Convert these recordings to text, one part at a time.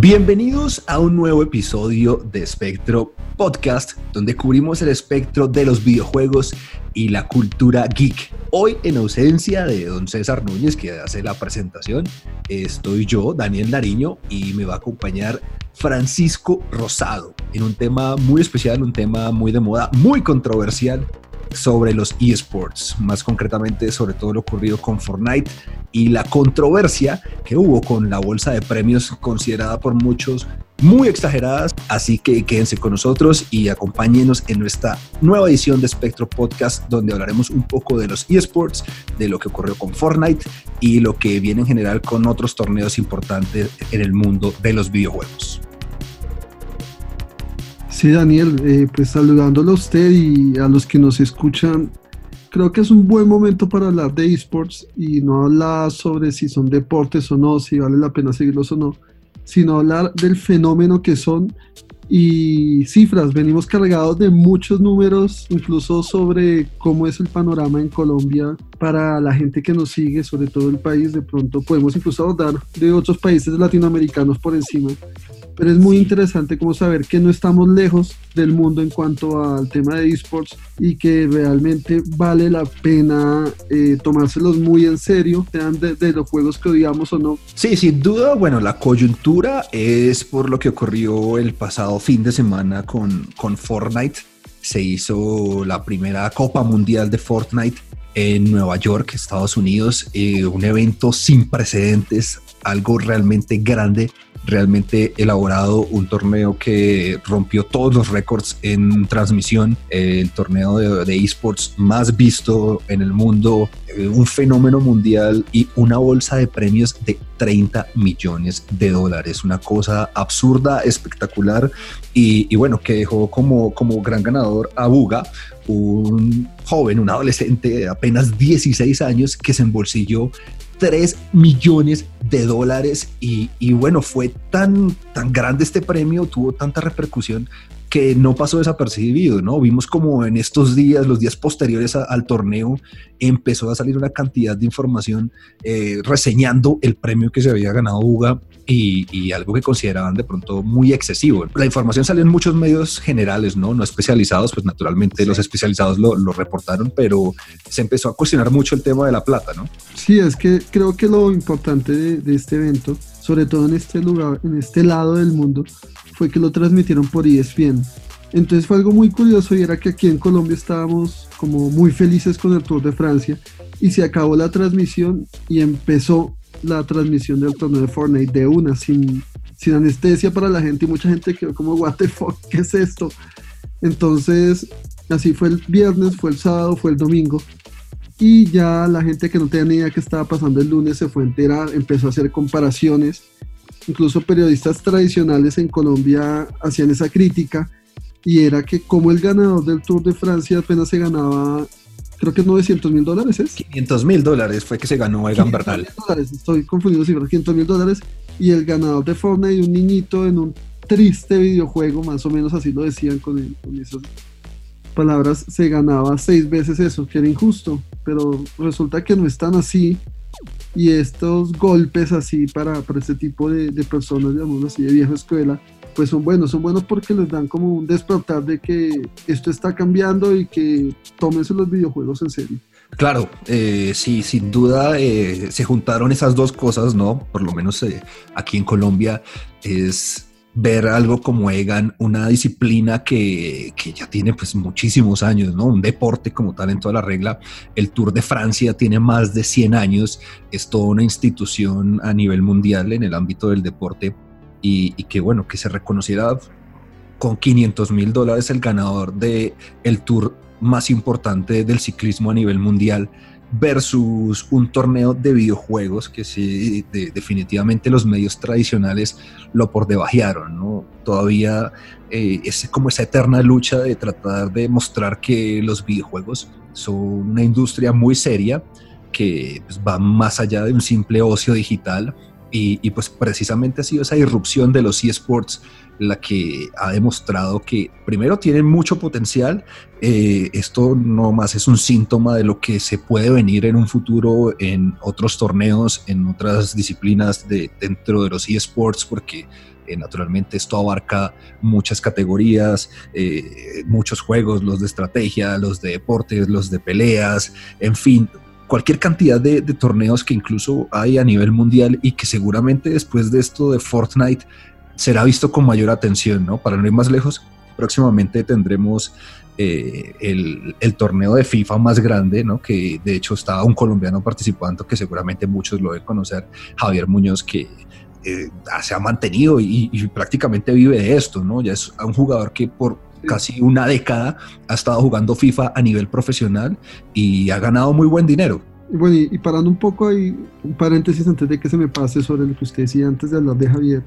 Bienvenidos a un nuevo episodio de Espectro Podcast, donde cubrimos el espectro de los videojuegos y la cultura geek. Hoy, en ausencia de don César Núñez, que hace la presentación, estoy yo, Daniel Nariño, y me va a acompañar Francisco Rosado en un tema muy especial, un tema muy de moda, muy controversial sobre los esports, más concretamente sobre todo lo ocurrido con Fortnite y la controversia que hubo con la bolsa de premios considerada por muchos muy exageradas. Así que quédense con nosotros y acompáñenos en nuestra nueva edición de Spectro Podcast, donde hablaremos un poco de los esports, de lo que ocurrió con Fortnite y lo que viene en general con otros torneos importantes en el mundo de los videojuegos. Sí, Daniel, eh, pues saludándolo a usted y a los que nos escuchan, creo que es un buen momento para hablar de esports y no hablar sobre si son deportes o no, si vale la pena seguirlos o no, sino hablar del fenómeno que son y cifras. Venimos cargados de muchos números, incluso sobre cómo es el panorama en Colombia para la gente que nos sigue, sobre todo el país. De pronto podemos incluso abordar de otros países latinoamericanos por encima pero es muy interesante como saber que no estamos lejos del mundo en cuanto al tema de esports y que realmente vale la pena eh, tomárselos muy en serio, sean de, los juegos que odiamos o no. Sí, sin duda, bueno, la coyuntura es por lo que ocurrió el pasado fin de semana con, con Fortnite. Se hizo la primera Copa Mundial de Fortnite en Nueva York, Estados Unidos, eh, un evento sin precedentes, algo realmente grande realmente elaborado, un torneo que rompió todos los récords en transmisión, el torneo de, esports más visto en el mundo, eh, un fenómeno mundial y una bolsa de premios de 30 millones de dólares, una cosa absurda, espectacular y, bueno, que dejó como, como gran ganador a Buga, un joven, un adolescente de apenas 16 años que se embolsilló 3 millones de dólares y, bueno, fue tan, tan grande este premio, tuvo tanta repercusión que no pasó desapercibido, ¿no? Vimos como en estos días, los días posteriores al torneo, empezó a salir una cantidad de información eh, reseñando el premio que se había ganado Uga y, algo que consideraban de pronto muy excesivo. La información salió en muchos medios generales, ¿no? No especializados, pues naturalmente los especializados lo, lo, reportaron, pero se empezó a cuestionar mucho el tema de la plata, ¿no? Sí, es que creo que lo importante de, de este evento, sobre todo en este lugar, en este lado del mundo, fue que lo transmitieron por ESPN. Entonces fue algo muy curioso y era que aquí en Colombia estábamos como muy felices con el Tour de Francia y se acabó la transmisión y empezó la transmisión del torneo de Fortnite de una, sin, sin anestesia para la gente y mucha gente quedó como, what the fuck, ¿qué es esto? Entonces, así fue el viernes, fue el sábado, fue el domingo y ya la gente que no tenía ni idea qué estaba pasando el lunes se fue a empezó a hacer comparaciones, incluso periodistas tradicionales en Colombia hacían esa crítica y era que como el ganador del Tour de Francia apenas se ganaba creo que es 900 mil dólares, ¿es? 500 mil dólares fue que se ganó Egan Bernal. Dólares, estoy confundiendo cifras, 500 mil dólares. Y el ganador de Fortnite, un niñito en un triste videojuego, más o menos así lo decían con, esas palabras, se ganaba seis veces eso, que era injusto. Pero resulta que no es tan así. Y estos golpes así para, para este tipo de, de personas, digamos así, de vieja escuela, pues son buenos, son buenos porque les dan como un despertar de que esto está cambiando y que tómense los videojuegos en serio. Claro, eh, sí, sin duda eh, se juntaron esas dos cosas, ¿no? Por lo menos eh, aquí en Colombia es ver algo como Egan, una disciplina que, que, ya tiene pues muchísimos años, ¿no? Un deporte como tal en toda la regla. El Tour de Francia tiene más de 100 años, es toda una institución a nivel mundial en el ámbito del deporte y, que bueno, que se reconociera con 500 mil dólares el ganador de el tour más importante del ciclismo a nivel mundial versus un torneo de videojuegos que sí, definitivamente los medios tradicionales lo por debajearon, ¿no? Todavía eh, es como esa eterna lucha de tratar de mostrar que los videojuegos son una industria muy seria que pues, va más allá de un simple ocio digital Y, pues precisamente ha sido esa irrupción de los eSports la que ha demostrado que primero tienen mucho potencial. Eh, esto no más es un síntoma de lo que se puede venir en un futuro en otros torneos, en otras disciplinas de, dentro de los eSports, porque eh, naturalmente esto abarca muchas categorías, eh, muchos juegos, los de estrategia, los de deportes, los de peleas, en fin, cualquier cantidad de, torneos que incluso hay a nivel mundial y que seguramente después de esto de Fortnite será visto con mayor atención, ¿no? Para no ir más lejos, próximamente tendremos eh, el, torneo de FIFA más grande, ¿no? Que de hecho está un colombiano participando que seguramente muchos lo deben conocer, Javier Muñoz, que eh, se ha mantenido y, prácticamente vive de esto, ¿no? Ya es un jugador que por casi una década ha estado jugando FIFA a nivel profesional y ha ganado muy buen dinero. Bueno, y, parando un poco ahí, un paréntesis antes de que se me pase sobre lo que usted decía antes de hablar de Javier,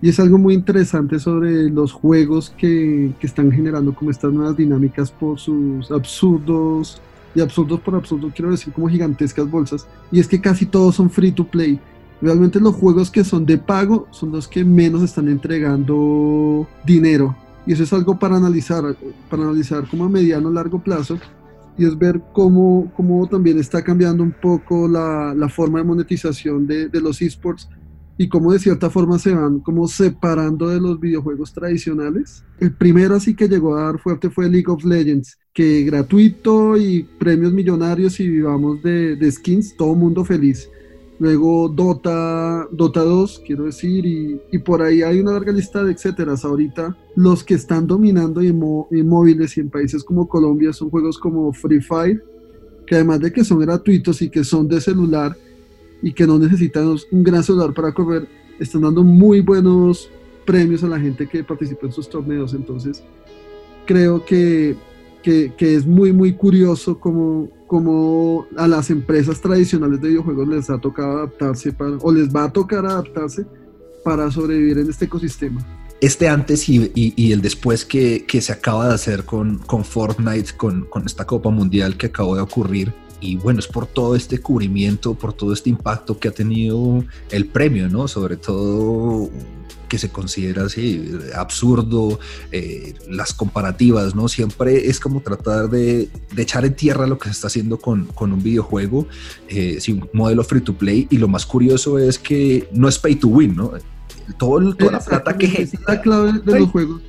y es algo muy interesante sobre los juegos que, que están generando como estas nuevas dinámicas por sus absurdos, y absurdos por absurdo quiero decir como gigantescas bolsas, y es que casi todos son free to play. Realmente los juegos que son de pago son los que menos están entregando dinero. Y eso es algo para analizar, para analizar como a mediano largo plazo. Y es ver cómo, cómo también está cambiando un poco la, la forma de monetización de, de los esports y cómo de cierta forma se van como separando de los videojuegos tradicionales. El primero así que llegó a dar fuerte fue League of Legends, que gratuito y premios millonarios y vivamos de, de skins, todo mundo feliz luego Dota, Dota 2, quiero decir, y, por ahí hay una larga lista de etcéteras. Ahorita los que están dominando en, móviles y en países como Colombia son juegos como Free Fire, que además de que son gratuitos y que son de celular y que no necesitan un gran celular para correr, están dando muy buenos premios a la gente que participa en sus torneos. Entonces, creo que, que, que es muy, muy curioso como como a las empresas tradicionales de videojuegos les ha tocado adaptarse para, o les va a tocar adaptarse para sobrevivir en este ecosistema. Este antes y, el después que, se acaba de hacer con, con Fortnite, con, con esta Copa Mundial que acabó de ocurrir, y bueno, es por todo este cubrimiento, por todo este impacto que ha tenido el premio, ¿no? Sobre todo que se considera así absurdo, eh, las comparativas, ¿no? Siempre es como tratar de, echar en tierra lo que se está haciendo con, un videojuego, eh, un modelo free to play, y lo más curioso es que no es pay to win, ¿no? Todo, toda la plata que genera. La clave de los juegos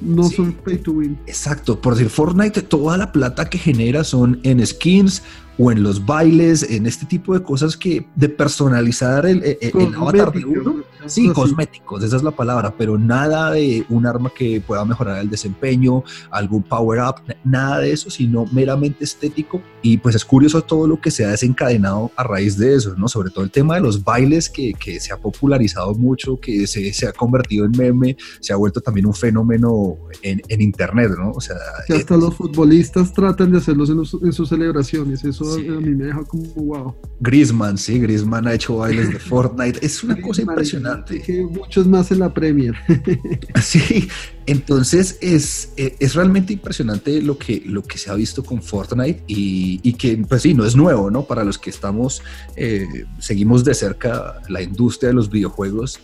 no son pay to win. Exacto, por decir Fortnite, toda la plata que genera son en skins, o en los bailes, en este tipo de cosas que de personalizar el, el, avatar de uno. Sí, cosméticos, esa es la palabra, pero nada de un arma que pueda mejorar el desempeño, algún power up, nada de eso, sino meramente estético. Y pues es curioso todo lo que se ha desencadenado a raíz de eso, ¿no? Sobre todo el tema de los bailes que, que se ha popularizado mucho, que se, se, ha convertido en meme, se ha vuelto también un fenómeno en, en internet, ¿no? O sea, hasta los futbolistas tratan de hacerlos en, en sus celebraciones, eso a mí me deja como wow. Griezmann, sí, Griezmann ha hecho bailes de Fortnite. Es una cosa impresionante. Que muchos más en la Premier. sí, entonces es, es realmente impresionante lo que, lo que se ha visto con Fortnite y, que, pues sí, no es nuevo, ¿no? Para los que estamos, eh, seguimos de cerca la industria de los videojuegos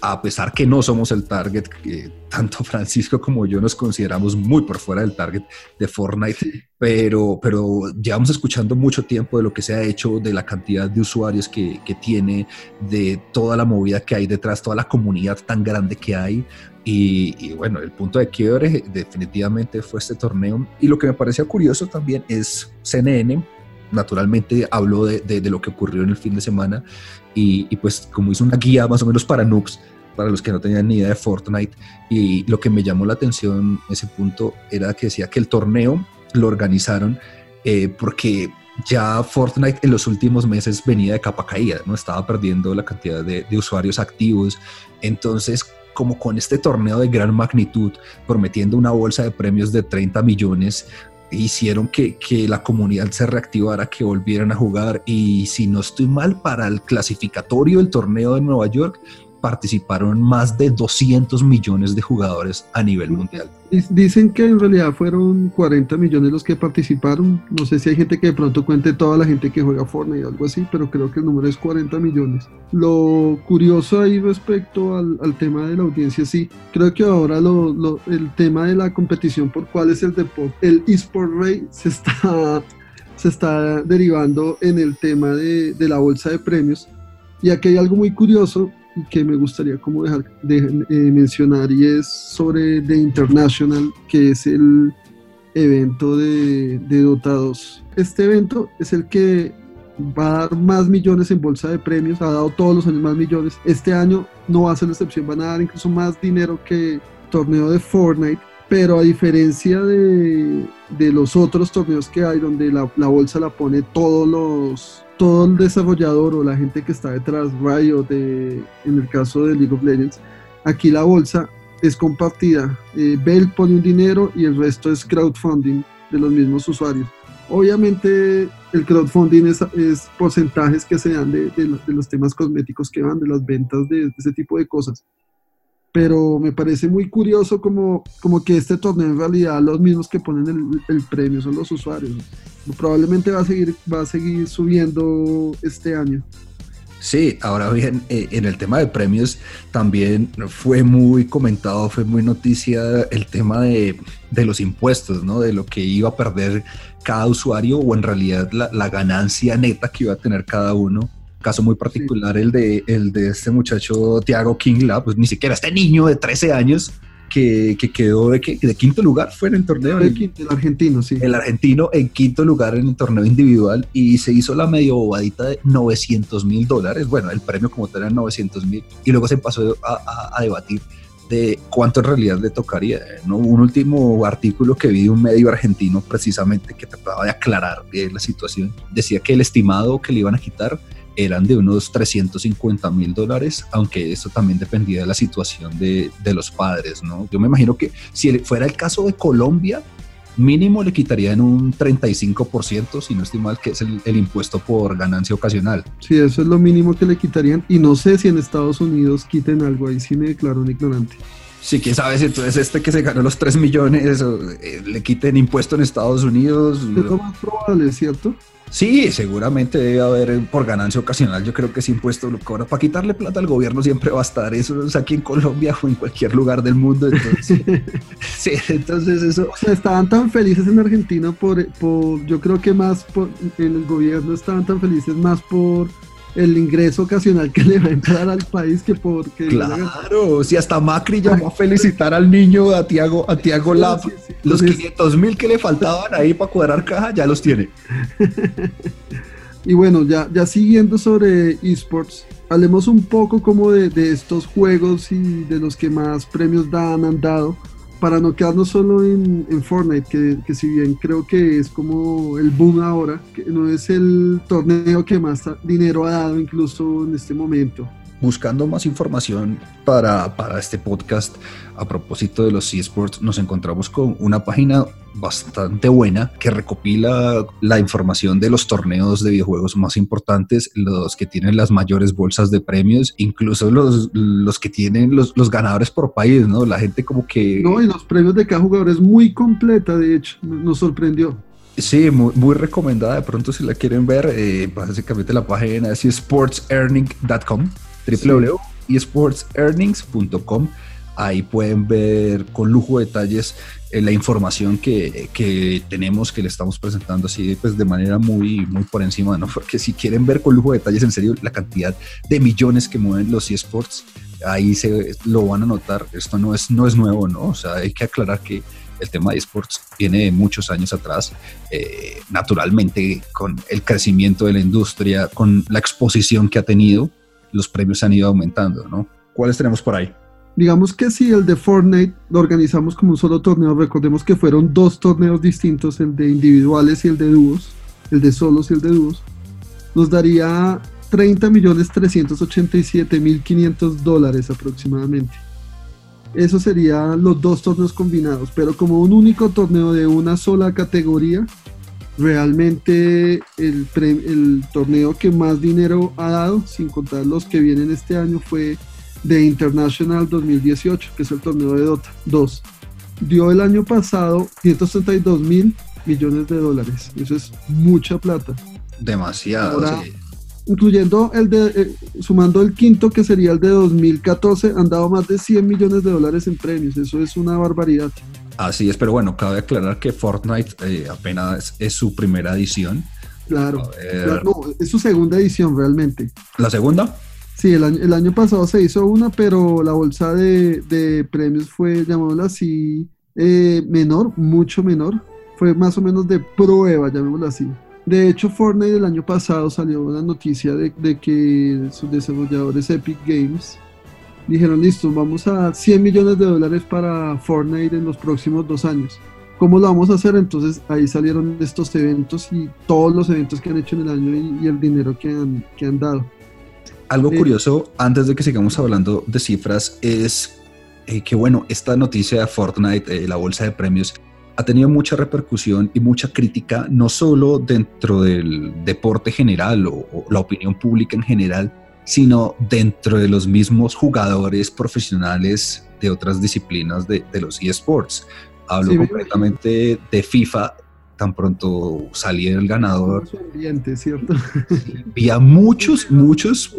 a pesar que no somos el target, que tanto Francisco como yo nos consideramos muy por fuera del target de Fortnite, pero, pero llevamos escuchando mucho tiempo de lo que se ha hecho, de la cantidad de usuarios que, que tiene, de toda la movida que hay detrás, toda la comunidad tan grande que hay. Y, y, bueno, el punto de quiebre definitivamente fue este torneo. Y lo que me parecía curioso también es CNN, naturalmente habló de, de, lo que ocurrió en el fin de semana y, pues como hizo una guía más o menos para noobs, para los que no tenían ni idea de Fortnite, y lo que me llamó la atención ese punto era que decía que el torneo lo organizaron eh, porque ya Fortnite en los últimos meses venía de capa caída, ¿no? Estaba perdiendo la cantidad de, de usuarios activos, entonces como con este torneo de gran magnitud, prometiendo una bolsa de premios de 30 millones, hicieron que, que, la comunidad se reactivara, que volvieran a jugar. Y si no estoy mal, para el clasificatorio del torneo de Nueva York participaron más de 200 millones de jugadores a nivel mundial. Dicen que en realidad fueron 40 millones los que participaron. No sé si hay gente que de pronto cuente toda la gente que juega Fortnite o algo así, pero creo que el número es 40 millones. Lo curioso ahí respecto al, tema de la audiencia, sí, creo que ahora lo, el tema de la competición por cuál es el deporte, el eSport Ray se está, se está derivando en el tema de, de la bolsa de premios. Y aquí hay algo muy curioso que me gustaría como dejar de, eh, mencionar y es sobre The International, que es el evento de, de Dota 2. Este evento es el que va a dar más millones en bolsa de premios, ha dado todos los años más millones. Este año no va a ser la excepción, van a dar incluso más dinero que torneo de Fortnite, pero a diferencia de, de los otros torneos que hay donde la, la bolsa la pone todos los todo el desarrollador o la gente que está detrás, Riot, de, en el caso de League of Legends, aquí la bolsa es compartida. Eh, Bell pone un dinero y el resto es crowdfunding de los mismos usuarios. Obviamente el crowdfunding es, es porcentajes que se dan de, los temas cosméticos que van, de las ventas de ese tipo de cosas pero me parece muy curioso como, como que este torneo en realidad los mismos que ponen el, premio son los usuarios. Probablemente va a seguir, va a seguir subiendo este año. Sí, ahora bien, eh, en el tema de premios también fue muy comentado, fue muy noticia el tema de, de, los impuestos, ¿no? De lo que iba a perder cada usuario o en realidad la, la ganancia neta que iba a tener cada uno caso muy particular, el, de, el de este muchacho Tiago Kingla, pues ni siquiera este niño de 13 años que, que quedó de, de, quinto lugar fue en el torneo. El, el, argentino, sí. El argentino en quinto lugar en el torneo individual y se hizo la medio bobadita de 900 mil dólares. Bueno, el premio como tal era 900 mil y luego se pasó a, a, a, debatir de cuánto en realidad le tocaría. ¿no? Un último artículo que vi de un medio argentino precisamente que trataba de aclarar bien la situación. Decía que el estimado que le iban a quitar eran de unos 350 mil dólares, aunque eso también dependía de la situación de, de, los padres, ¿no? Yo me imagino que si fuera el caso de Colombia, mínimo le quitarían un 35%, si no estoy mal, que es el, el, impuesto por ganancia ocasional. Sí, eso es lo mínimo que le quitarían, y no sé si en Estados Unidos quiten algo, ahí sí me declaro un ignorante. Sí, quién sabe si entonces este que se ganó los 3 millones eh, le quiten impuesto en Estados Unidos. Es lo más probable, ¿cierto? Sí, seguramente debe haber eh, por ganancia ocasional. Yo creo que ese impuesto lo cobra. Para quitarle plata al gobierno siempre va a estar. Eso es aquí en Colombia o en cualquier lugar del mundo. Entonces, sí, entonces eso. O sea, estaban tan felices en Argentina por, por, yo creo que más por, en el gobierno estaban tan felices más por el ingreso ocasional que le va a entrar al país que porque claro si hasta Macri llamó a felicitar al niño a Tiago a Tiago Lab sí, sí, los 500 mil que le faltaban ahí para cuadrar caja ya los tiene. Y bueno ya ya siguiendo sobre esports hablemos un poco como de, de estos juegos y de los que más premios dan han dado para no quedarnos solo en, Fortnite, que, que, si bien creo que es como el boom ahora, que no es el torneo que más dinero ha dado incluso en este momento buscando más información para, para, este podcast a propósito de los eSports, nos encontramos con una página bastante buena que recopila la información de los torneos de videojuegos más importantes, los que tienen las mayores bolsas de premios, incluso los, los que tienen los, los ganadores por país, ¿no? La gente como que... No, y los premios de cada jugador es muy completa, de hecho, nos sorprendió. Sí, muy, muy, recomendada. De pronto, si la quieren ver, eh, básicamente la página es sportsearning.com www.esportsearnings.com. Ahí pueden ver con lujo de detalles eh, la información que, que, tenemos, que le estamos presentando así pues de manera muy, muy por encima, ¿no? Porque si quieren ver con lujo de detalles en serio la cantidad de millones que mueven los esports, ahí se lo van a notar. Esto no es, no es nuevo, ¿no? O sea, hay que aclarar que el tema de esports viene de muchos años atrás, eh, naturalmente con el crecimiento de la industria, con la exposición que ha tenido, los premios han ido aumentando, ¿no? ¿Cuáles tenemos por ahí? Digamos que si el de Fortnite lo organizamos como un solo torneo, recordemos que fueron dos torneos distintos, el de individuales y el de dúos, el de solos y el de dúos, nos daría 30 millones 387 mil 500 dólares aproximadamente. Eso serían los dos torneos combinados, pero como un único torneo de una sola categoría, realmente el, el, torneo que más dinero ha dado, sin contar los que vienen este año, fue de International 2018, que es el torneo de Dota 2. Dio el año pasado 132 mil millones de dólares. Eso es mucha plata. Demasiado. Incluyendo el de, eh, sumando el quinto que sería el de 2014, han dado más de 100 millones de dólares en premios. Eso es una barbaridad. Así es, pero bueno, cabe aclarar que Fortnite eh, apenas es, su primera edición. Claro, no, es su segunda edición realmente. ¿La segunda? Sí, el año, el año pasado se hizo una, pero la bolsa de, premios fue, llamémosla así, eh, menor, mucho menor. Fue más o menos de prueba, llamémoslo así. De hecho, Fortnite el año pasado salió una noticia de, de que sus desarrolladores Epic Games dijeron, listo, vamos a dar 100 millones de dólares para Fortnite en los próximos dos años. ¿Cómo lo vamos a hacer? Entonces ahí salieron estos eventos y todos los eventos que han hecho en el año y, el dinero que han, que han dado. Algo eh, curioso, antes de que sigamos hablando de cifras, es eh, que bueno, esta noticia de Fortnite, eh, la bolsa de premios, ha tenido mucha repercusión y mucha crítica, no solo dentro del deporte general o la opinión pública en general, sino dentro de los mismos jugadores profesionales de otras disciplinas de, los eSports. Hablo completamente de FIFA, tan pronto salía el ganador. Ambiente, muchos, muchos,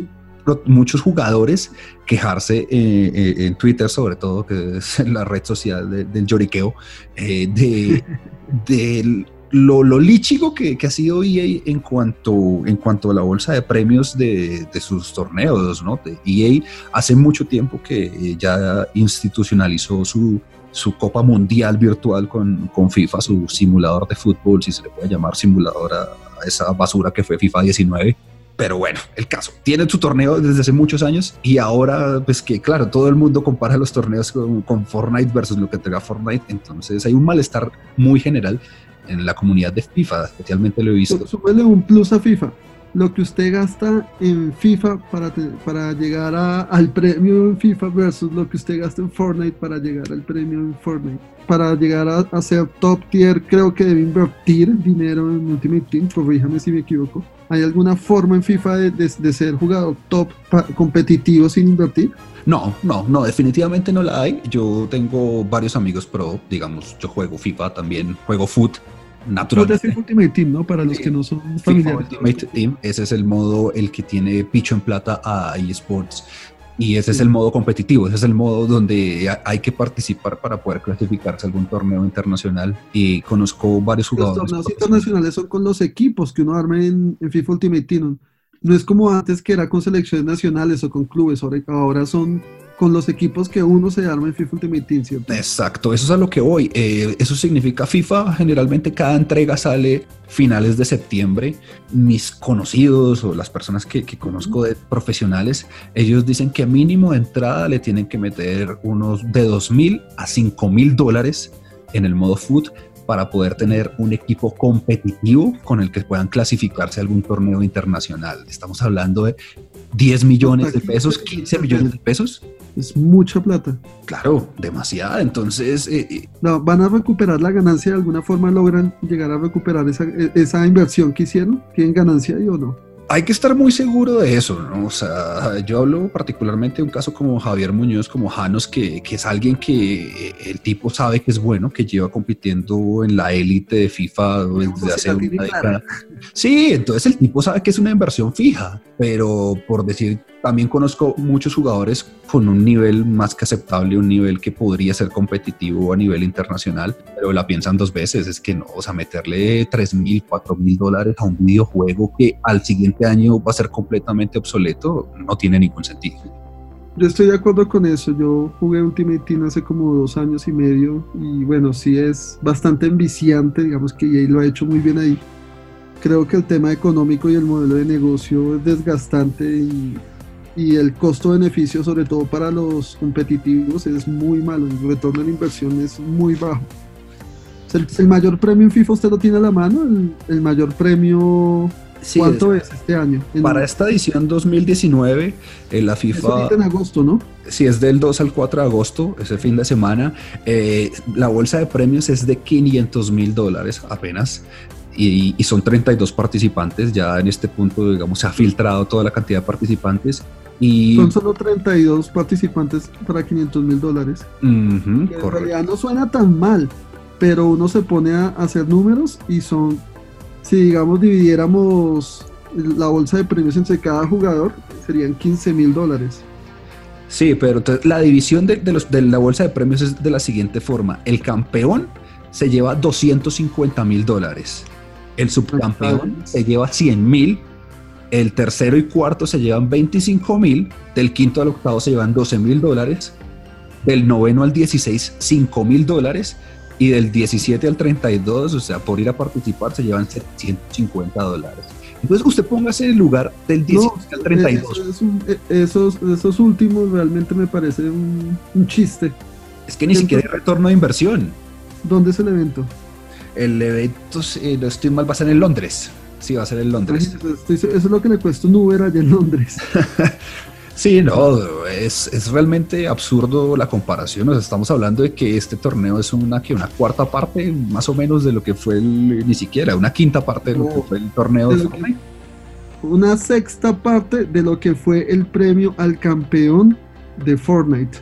muchos jugadores quejarse eh, eh, en Twitter, sobre todo, que es la red social del lloriqueo, eh, de, del lo, lo líchigo que, ha sido EA en cuanto, en cuanto a la bolsa de premios de, sus torneos, ¿no? EA hace mucho tiempo que ya institucionalizó su, su Copa Mundial virtual con, con, FIFA, su simulador de fútbol, si se le puede llamar simulador a, esa basura que fue FIFA 19. Pero bueno, el caso, tiene su torneo desde hace muchos años y ahora, pues que claro, todo el mundo compara los torneos con, con Fortnite versus lo que entrega Fortnite, entonces hay un malestar muy general en la comunidad de FIFA, especialmente lo he visto. Súbele un plus a FIFA. Lo que usted gasta en FIFA para, para llegar al premio en FIFA versus lo que usted gasta en Fortnite para llegar al premio en Fortnite. Para llegar a, ser top tier, creo que debe invertir dinero en Ultimate Team, corríjame si me equivoco. ¿Hay alguna forma en FIFA de, de ser jugador top competitivo sin invertir? No, no, no, definitivamente no la hay. Yo tengo varios amigos pro, digamos, yo juego FIFA también, juego foot naturalmente. Ultimate Team, ¿no? Para los que no son familiares. Ultimate Team, ese es el modo, el que tiene picho en plata a eSports. Y ese es el modo competitivo, ese es el modo donde hay que participar para poder clasificarse a algún torneo internacional. Y conozco varios jugadores. Los torneos internacionales son con los equipos que uno arma en, en FIFA Ultimate Team. No es como antes que era con selecciones nacionales o con clubes, ahora son con los equipos que uno se arma en FIFA Ultimate Team, ¿cierto? Exacto, eso es a lo que voy. Eh, eso significa FIFA, generalmente cada entrega sale finales de septiembre. Mis conocidos o las personas que, conozco de profesionales, ellos dicen que mínimo de entrada le tienen que meter unos de 2 mil a 5 mil dólares en el modo foot para poder tener un equipo competitivo con el que puedan clasificarse a algún torneo internacional. Estamos hablando de 10 millones de pesos, 15 millones de pesos. Es mucha plata. Claro, demasiada. Entonces... Eh, eh, no, ¿Van a recuperar la ganancia de alguna forma? ¿Logran llegar a recuperar esa, e, esa inversión que hicieron? ¿Tienen ganancia ahí o no? Hay que estar muy seguro de eso, ¿no? O sea, yo hablo particularmente de un caso como Javier Muñoz, como Janos, que, que, es alguien que el tipo sabe que es bueno, que lleva compitiendo en la élite de FIFA desde hace una década. Sí, entonces el tipo sabe que es una inversión fija, pero por decir, también conozco muchos jugadores con un nivel más que aceptable, un nivel que podría ser competitivo a nivel internacional, pero la piensan dos veces, es que no, o sea, meterle 3 mil, 4 mil dólares a un videojuego que al siguiente año va a ser completamente obsoleto, no tiene ningún sentido. Yo estoy de acuerdo con eso. Yo jugué Ultimate Team hace como dos años y medio y bueno, sí es bastante enviciante, digamos que EA lo ha hecho muy bien ahí creo que el tema económico y el modelo de negocio es desgastante y, el costo-beneficio, sobre todo para los competitivos, es muy malo. El retorno de la inversión es muy bajo. El, mayor premio en FIFA usted lo tiene a la mano, el, mayor premio ¿Cuánto es, este año? Para esta edición 2019, eh, la FIFA... en agosto, ¿no? Sí, es del 2 al 4 de agosto, ese fin de semana. Eh, la bolsa de premios es de 500 mil dólares apenas y, son 32 participantes, ya en este punto, digamos, se ha filtrado toda la cantidad de participantes Y... Son solo 32 participantes para 500 mil dólares. en realidad no suena tan mal, pero uno se pone a hacer números y son, si digamos dividiéramos la bolsa de premios entre cada jugador, serían 15 mil dólares. Sí, pero la división de, los, de la bolsa de premios es de la siguiente forma. El campeón se lleva 250 mil dólares. El subcampeón se lleva 100 mil. El tercero y cuarto se llevan 25 mil. Del quinto al octavo se llevan 12 mil dólares. Del noveno al 16, 5 mil dólares. Y del 17 al 32, o sea, por ir a participar, se llevan 750 dólares. Entonces usted póngase en el lugar del 17 al 32. Eh, esos, esos últimos realmente me parece un, chiste. Es que ni siquiera hay retorno de inversión. ¿Dónde es el evento? El evento, si no estoy mal, va a ser en Londres. Sí, va a ser en Londres. Eso es lo que le cuesta un Uber allá en Londres. Sí, no, es, realmente absurdo la comparación. Nos estamos hablando de que este torneo es una, que una cuarta parte más o menos de lo que fue el, ni siquiera, una quinta parte de lo que fue el torneo de, Fortnite. Una sexta parte de lo que fue el premio al campeón de Fortnite.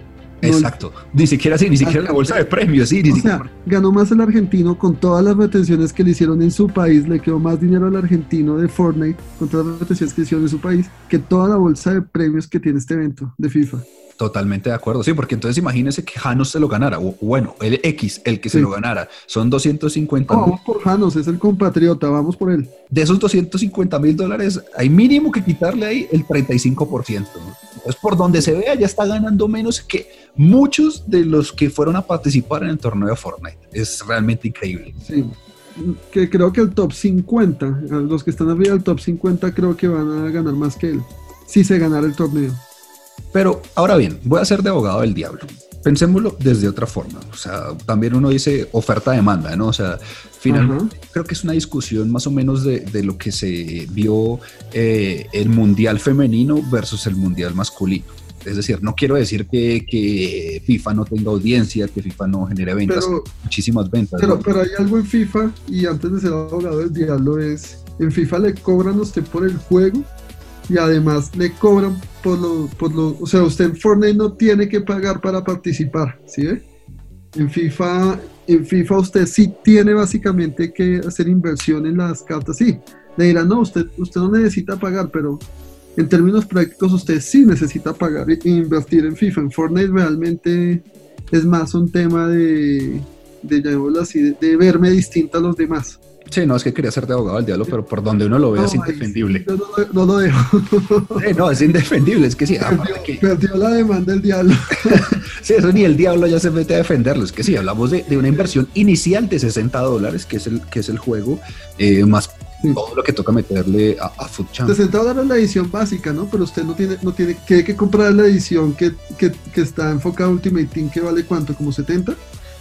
Exacto. ni siquiera así, ni siquiera la bolsa de premios, sí. Ni o sea, ganó más el argentino con todas las retenciones que le hicieron en su país, le quedó más dinero al argentino de Fortnite con todas las retenciones que hicieron en su país que toda la bolsa de premios que tiene este evento de FIFA. Totalmente de acuerdo, sí, porque entonces imagínese que Janos se lo ganara, o bueno, el X, el que se lo ganara, son 250 mil. vamos por Janos, es el compatriota, vamos por él. De esos 250 mil dólares, hay mínimo que quitarle ahí el 35%. Entonces, por donde se vea, ya está ganando menos que muchos de los que fueron a participar en el torneo de Fortnite. Es realmente increíble. Sí, que creo que el top 50, los que están arriba del top 50, creo que van a ganar más que él, si se ganara el torneo. Pero ahora bien, voy a ser de abogado del diablo. Pensémoslo desde otra forma. O sea, también uno dice oferta-demanda, ¿no? O sea, finalmente creo que es una discusión más o menos de, de lo que se vio eh, el mundial femenino versus el mundial masculino. Es decir, no quiero decir que, que, FIFA no tenga audiencia, que FIFA no genere ventas, muchísimas ventas. Pero, pero hay algo en FIFA, y antes de ser abogado del diablo, es en FIFA le cobran a usted por el juego y además le cobran por lo, por lo, o sea, usted en Fortnite no tiene que pagar para participar, ¿sí En FIFA, en FIFA usted sí tiene básicamente que hacer inversión en las cartas, sí. Le dirán, no, usted, usted no necesita pagar, pero en términos prácticos usted sí necesita pagar e invertir en FIFA. En Fortnite realmente es más un tema de, de así, de verme distinto a los demás. Sí, no, es que quería ser de abogado del diablo, pero por donde uno lo ve es indefendible. No, no, lo dejo. no, es indefendible, es que sí. Perdió, la demanda del diablo. sí, eso ni el diablo ya se mete a defenderlo. Es que sí, hablamos de, una inversión inicial de 60 dólares, que es el, que es el juego, eh, más todo lo que toca meterle a, a Food 60 dólares la edición básica, ¿no? Pero usted no tiene, no tiene que, que comprar la edición que, que, que está enfocada Ultimate Team, que vale cuánto, como 70?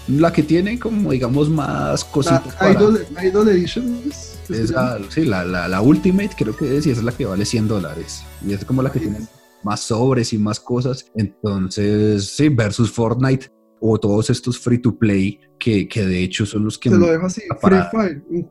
La que tiene como, digamos, más cositas. La Idol, Edition. Es la, sí, la, la, Ultimate creo que es y esa es la que vale 100 dólares. Y es como la que tiene más sobres y más cosas. Entonces, sí, versus Fortnite o todos estos free to play que, que de hecho son los que... Se lo dejo así, Free Fire, un,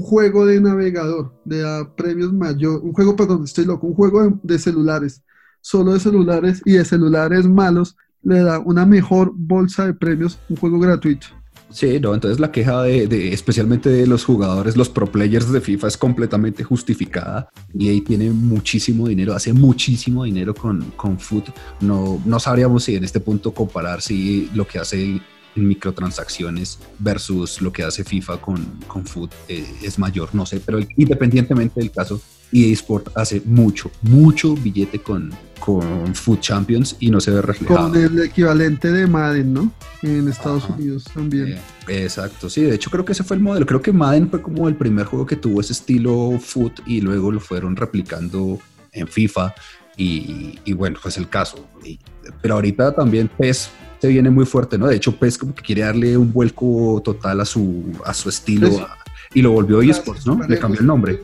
juego de navegador, de premios mayor, un juego, perdón, estoy loco, un juego de celulares, solo de celulares y de celulares malos le da una mejor bolsa de premios, un juego gratuito. Sí, no, entonces la queja de, especialmente de los jugadores, los pro players de FIFA es completamente justificada y ahí tiene muchísimo dinero, hace muchísimo dinero con, con Foot. No, no sabríamos si en este punto comparar si lo que hace en microtransacciones versus lo que hace FIFA con, con Foot eh, es mayor, no sé, pero independientemente del caso, EA Sport hace mucho, mucho billete con, con Food Champions y no se ve reflejado. Con el equivalente de Madden, ¿no? En Estados Unidos también. Eh, exacto, sí, de hecho creo que ese fue el modelo. Creo que Madden fue como el primer juego que tuvo ese estilo Food y luego lo fueron replicando en FIFA y, y bueno, pues el caso. pero ahorita también PES se viene muy fuerte, ¿no? De hecho, PES como que quiere darle un vuelco total a su, a su estilo pues, y lo volvió eSports, ¿no? Le cambió el nombre.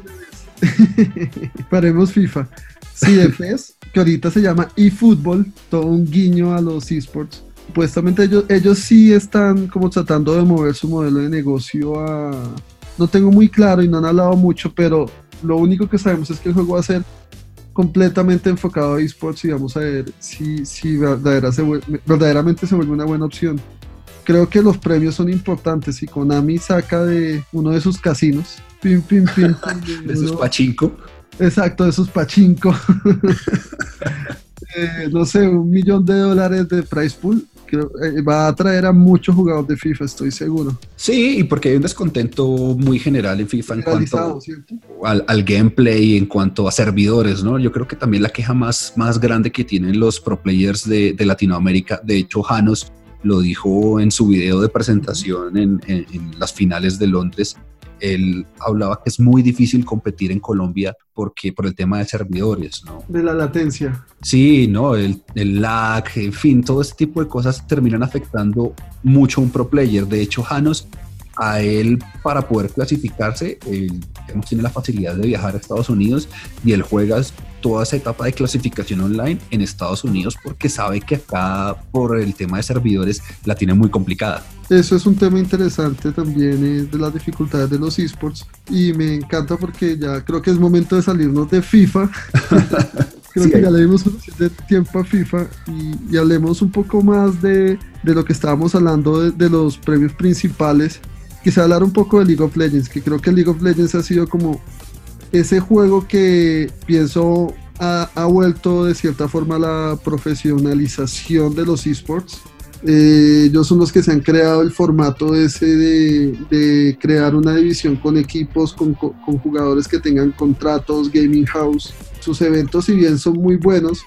Paremos FIFA. Sí, de PES, que ahorita se llama eFootball, todo un guiño a los esports. Supuestamente ellos, ellos sí están como tratando de mover su modelo de negocio a... No tengo muy claro y no han hablado mucho, pero lo único que sabemos es que el juego va a ser completamente enfocado a esports y vamos a ver si, si verdaderamente se vuelve una buena opción. Creo que los premios son importantes y Konami saca de uno de sus casinos, pim, pim, pim, de sus pachinko. Exacto, de sus pachinko. Eh, no sé, un millón de dólares de price pool eh, va a atraer a muchos jugadores de FIFA, estoy seguro. Sí, y porque hay un descontento muy general en FIFA en cuanto al, gameplay, en cuanto a servidores, ¿no? Yo creo que también la queja más, más grande que tienen los pro players de, de Latinoamérica, de hecho, Janos lo dijo en su video de presentación en, en las finales de Londres, él hablaba que es muy difícil competir en Colombia porque por el tema de servidores, ¿no? De la latencia. Sí, ¿no? El, el lag, en fin, todo este tipo de cosas terminan afectando mucho a un pro player. De hecho, Janos a él para poder clasificarse, él tiene la facilidad de viajar a Estados Unidos y él juega toda esa etapa de clasificación online en Estados Unidos porque sabe que acá por el tema de servidores la tiene muy complicada. Eso es un tema interesante también eh, de las dificultades de los esports y me encanta porque ya creo que es momento de salirnos de FIFA. creo que ya le dimos suficiente tiempo a FIFA y, hablemos un poco más de, de, lo que estábamos hablando de, de los premios principales quise hablar un poco de League of Legends, que creo que League of Legends ha sido como ese juego que pienso ha, vuelto de cierta forma la profesionalización de los esports. Eh, ellos son los que se han creado el formato ese de, crear una división con equipos, con, jugadores que tengan contratos, gaming house. Sus eventos, si bien son muy buenos,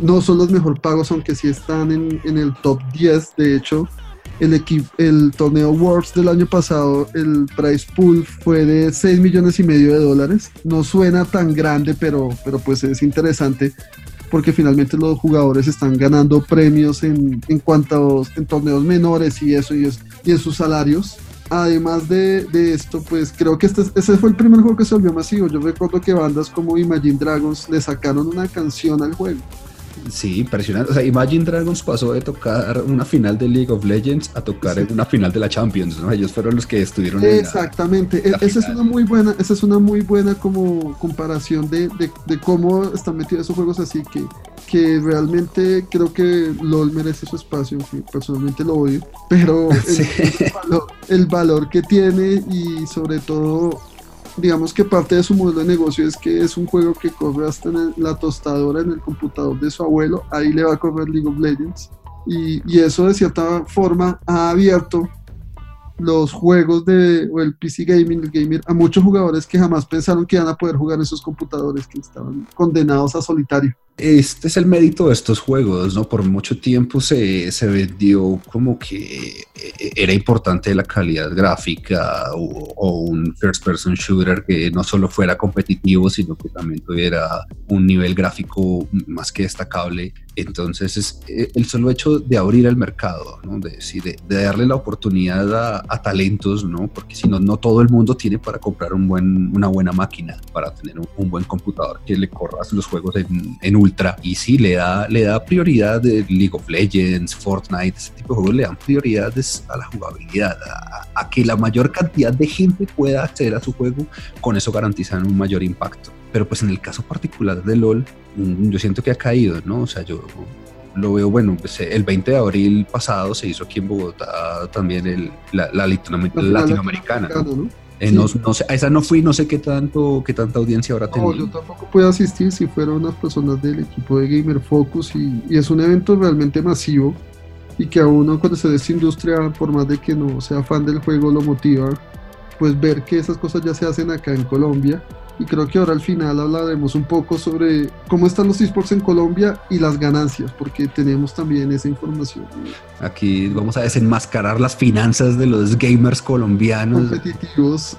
no son los mejor pagos, aunque sí están en el top 10. De hecho, el, torneo Worlds del año pasado, el price pool fue de 6 millones y medio de dólares. No suena tan grande, pero, pero pues es interesante porque finalmente los jugadores están ganando premios en, en cuanto en torneos menores y eso y, es, y en sus salarios. Además de, de esto, pues creo que este, ese fue el primer juego que se volvió masivo. Yo recuerdo que bandas como Imagine Dragons le sacaron una canción al juego. Sí, impresionante. O sea, Imagine Dragons pasó de tocar una final de League of Legends a tocar una final de la Champions, ¿no? Ellos fueron los que estuvieron Exactamente. En esa es una muy buena, esa es una muy buena como comparación de, de, cómo están metidos esos juegos así que, que realmente creo que LOL merece su espacio, personalmente lo odio, pero el valor que tiene y sobre todo digamos que parte de su modelo de negocio es que es un juego que corre hasta en la tostadora en el computador de su abuelo, ahí le va a correr League of Legends. Y, y eso de cierta forma ha abierto los juegos de, o el PC gaming, el gamer, a muchos jugadores que jamás pensaron que iban a poder jugar en esos computadores que estaban condenados a solitario. Este es el mérito de estos juegos, ¿no? Por mucho tiempo se, se vendió como que eh, era importante la calidad gráfica o, o, un first person shooter que no solo fuera competitivo, sino que también tuviera un nivel gráfico más que destacable. Entonces, es eh, el solo hecho de abrir el mercado, ¿no? de, de, de darle la oportunidad a, talentos, ¿no? porque si no, no todo el mundo tiene para comprar un buen, una buena máquina, para tener un, buen computador que le corras los juegos en, en ultra. Y sí, le da, le da prioridad de League of Legends, Fortnite, ese tipo de juegos le dan prioridades a la jugabilidad, a que la mayor cantidad de gente pueda acceder a su juego, con eso garantizan un mayor impacto. Pero pues en el caso particular de LOL, mm, yo siento que ha caído, ¿no? O sea, yo lo veo, bueno, pues el 20 de abril pasado se hizo aquí en Bogotá también el, la, la, latinoamericana. ¿no? Eh, no, no sé, a esa no fui, no sé qué tanto, qué tanta audiencia habrá tenido. No, yo tampoco pude asistir si fueron unas personas del equipo de Gamer Focus y, y, es un evento realmente masivo y que a uno cuando se de esta industria, por más de que no sea fan del juego, lo motiva, pues ver que esas cosas ya se hacen acá en Colombia y creo que ahora al final hablaremos un poco sobre cómo están los esports en Colombia y las ganancias, porque tenemos también esa información. Aquí vamos a desenmascarar las finanzas de los gamers colombianos. Competitivos.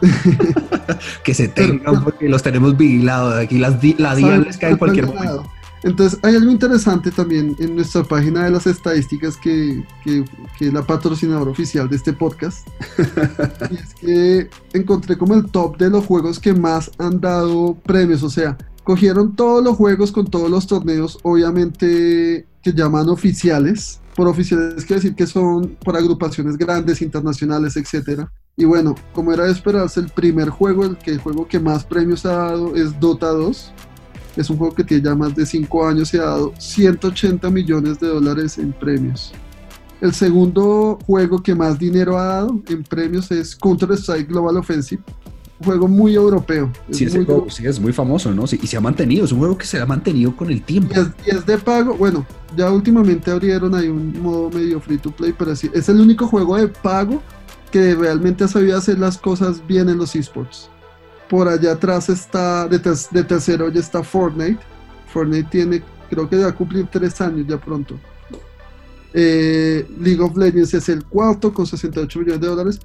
que se tengan, porque los tenemos vigilados. Aquí las la DIA les cae en cualquier momento. Entonces, hay algo interesante también en nuestra página de las estadísticas que, que, que es la patrocinadora oficial de este podcast. y es que encontré como el top de los juegos que más han dado premios. O sea, cogieron todos los juegos con todos los torneos, obviamente que llaman oficiales. Por oficiales quiere decir que son por agrupaciones grandes, internacionales, etcétera. Y bueno, como era de esperarse, el primer juego, el, que, el juego que más premios ha dado es Dota 2 Es un juego que tiene ya más de 5 años y ha dado 180 millones de dólares en premios. El segundo juego que más dinero ha dado en premios es Counter-Strike Global Offensive. Un juego muy europeo. Es sí, muy juego, sí, es muy famoso, ¿no? y se ha mantenido, es un juego que se ha mantenido con el tiempo. Y es, de pago, bueno, ya últimamente abrieron ahí un modo medio free to play, pero sí, es el único juego de pago que realmente ha sabido hacer las cosas bien en los esports. Por allá atrás está, de, de tercero ya está Fortnite. Fortnite tiene, creo que va a cumplir tres años ya pronto. Eh, League of Legends es el cuarto con 68 millones de dólares.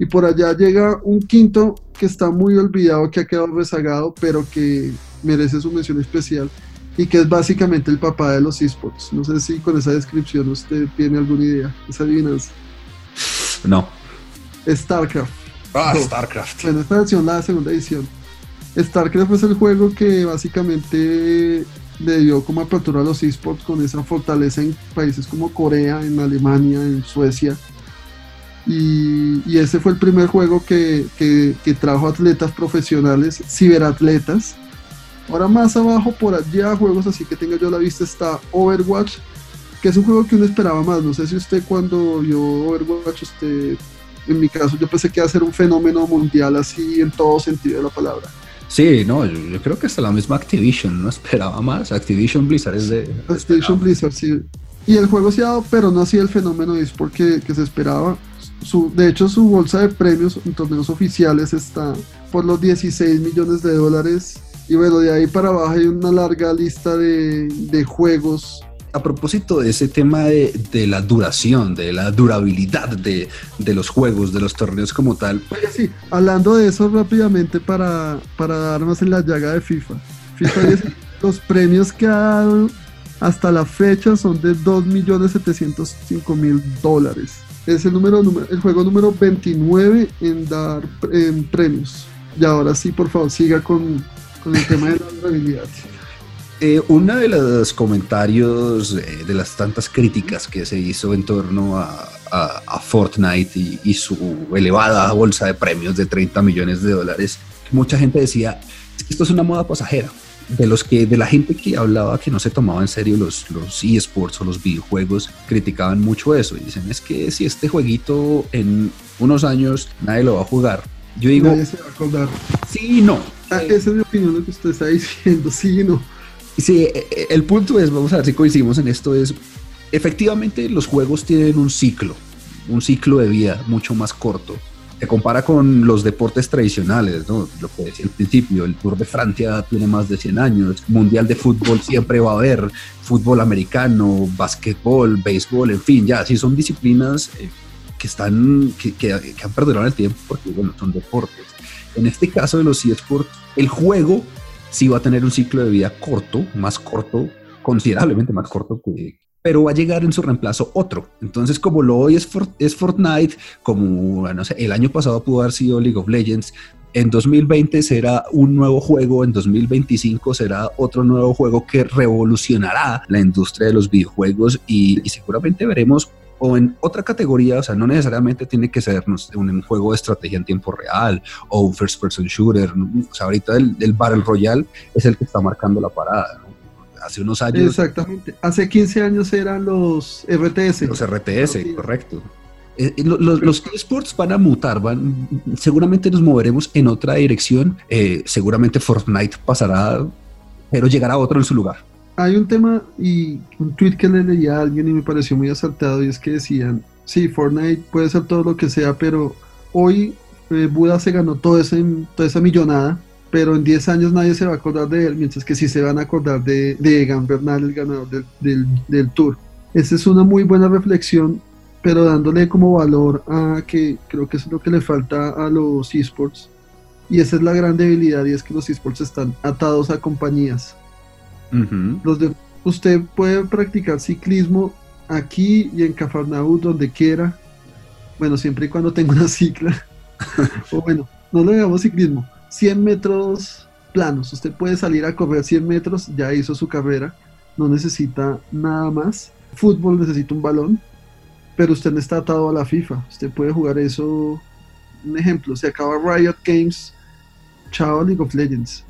Y por allá llega un quinto que está muy olvidado, que ha quedado rezagado, pero que merece su mención especial y que es básicamente el papá de los esports. No sé si con esa descripción usted tiene alguna idea, esa adivinanza. No. StarCraft. Ah, StarCraft. Bueno, esta versión, la segunda edición. StarCraft es el juego que básicamente le dio como apertura a los esports con esa fortaleza en países como Corea, en Alemania, en Suecia. Y, ese fue el primer juego que, trajo atletas profesionales, ciberatletas. Ahora más abajo, por allá, juegos así que tenga yo la vista, está Overwatch, que es un juego que uno esperaba más. No sé si usted cuando vio Overwatch, usted, en mi caso, yo pensé que iba a ser un fenómeno mundial así en todo sentido de la palabra. Sí, no, yo, creo que hasta la misma Activision, no esperaba más. Activision Blizzard es de. Activision Blizzard, sí. Y el juego se ha dado, pero no así el fenómeno es porque que se esperaba. Su, de hecho, su bolsa de premios en torneos oficiales está por los 16 millones de dólares. Y bueno, de ahí para abajo hay una larga lista de, de juegos a propósito de ese tema de, la duración, de la durabilidad de, los juegos, de los torneos como tal. Oye, sí, hablando de eso rápidamente para, para darnos en la llaga de FIFA. FIFA los premios que ha dado hasta la fecha son de 2.705.000 dólares. Es el, número, el juego número 29 en dar en premios. Y ahora sí, por favor, siga con, con el tema de la durabilidad. Eh, uno de los comentarios eh, de las tantas críticas que se hizo en torno a, Fortnite y, su elevada bolsa de premios de 30 millones de dólares, mucha gente decía, esto es una moda pasajera. De los que, de la gente que hablaba que no se tomaba en serio los, los eSports o los videojuegos, criticaban mucho eso y dicen, es que si este jueguito en unos años nadie lo va a jugar. Yo digo, nadie se va a acordar. Sí no. Ah, esa es mi opinión, lo que usted está diciendo, sí y no. Sí, e, e, el punto es, vamos a ver si coincidimos en esto, es efectivamente los juegos tienen un ciclo, un ciclo de vida mucho más corto. Se compara con los deportes tradicionales, ¿no? lo que decía al principio, el Tour de Francia tiene más de 100 años, Mundial de Fútbol siempre va a haber, fútbol americano, básquetbol, béisbol, en fin, ya, sí son disciplinas eh, que, están, que, que, han perdurado el tiempo porque, bueno, son deportes. En este caso de los eSports, el juego sí va a tener un ciclo de vida corto, más corto, considerablemente más corto que, pero va a llegar en su reemplazo otro. Entonces, como lo hoy es, es Fortnite, como no sé, el año pasado pudo haber sido League of Legends, en 2020 será un nuevo juego, en 2025 será otro nuevo juego que revolucionará la industria de los videojuegos y seguramente veremos o en otra categoría, o sea, no necesariamente tiene que ser un, juego de estrategia en tiempo real o un first person shooter, o sea, ahorita el, el, Battle Royale es el que está marcando la parada, Hace unos años... Exactamente, hace 15 años eran los RTS. Los RTS, correcto. Eh, eh, los, esports van a mutar, van, seguramente nos moveremos en otra dirección, eh, seguramente Fortnite pasará, pero llegará otro en su lugar hay un tema y un tweet que le leía a alguien y me pareció muy acertado y es que decían, sí, Fortnite puede ser todo lo que sea, pero hoy eh, Buda se ganó toda esa millonada, pero en 10 años nadie se va a acordar de él, mientras que sí se van a acordar de, de Egan Bernal, el ganador del, tour. Esa es una muy buena reflexión, pero dándole como valor a que creo que es lo que le falta a los esports. Y esa es la gran debilidad y es que los esports están atados a compañías los de, usted puede practicar ciclismo aquí y en Cafarnaú, donde quiera. Bueno, siempre y cuando tenga una cicla. o bueno, no lo digamos ciclismo. 100 metros planos. Usted puede salir a correr 100 metros, ya hizo su carrera. No necesita nada más. Fútbol necesita un balón, pero usted no está atado a la FIFA. Usted puede jugar eso. Un ejemplo, se acaba Riot Games, chao League of Legends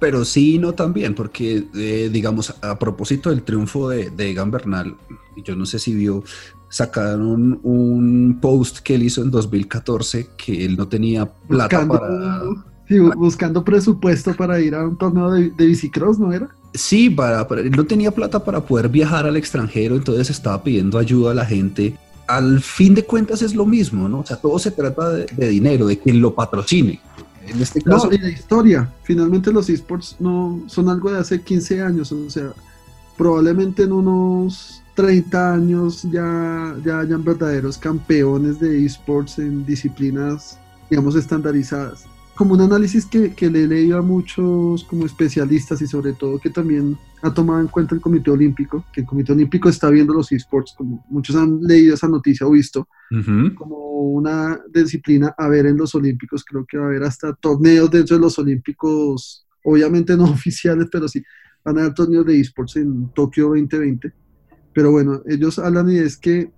Pero sí, no también, porque eh, digamos, a propósito del triunfo de, de Egan Bernal, yo no sé si vio, sacaron un post que él hizo en 2014 que él no tenía plata para... Sí, buscando presupuesto para ir a un torneo de, de bicicross, ¿no era? Sí, para, él no tenía plata para poder viajar al extranjero, entonces estaba pidiendo ayuda a la gente. Al fin de cuentas es lo mismo, ¿no? O sea, todo se trata de, de dinero, de quien lo patrocine. En este caso... No, y la historia. Finalmente los esports no son algo de hace 15 años, o sea, probablemente en unos 30 años ya, ya hayan verdaderos campeones de esports en disciplinas, digamos, estandarizadas. Como un análisis que, que le he leído a muchos como especialistas y sobre todo que también ha tomado en cuenta el Comité Olímpico, que el Comité Olímpico está viendo los esports, como muchos han leído esa noticia o visto, como una disciplina a ver en los Olímpicos. Creo que va a haber hasta torneos dentro de los Olímpicos, obviamente no oficiales, pero sí, van a haber torneos de esports en Tokio 2020 pero bueno, ellos hablan y es que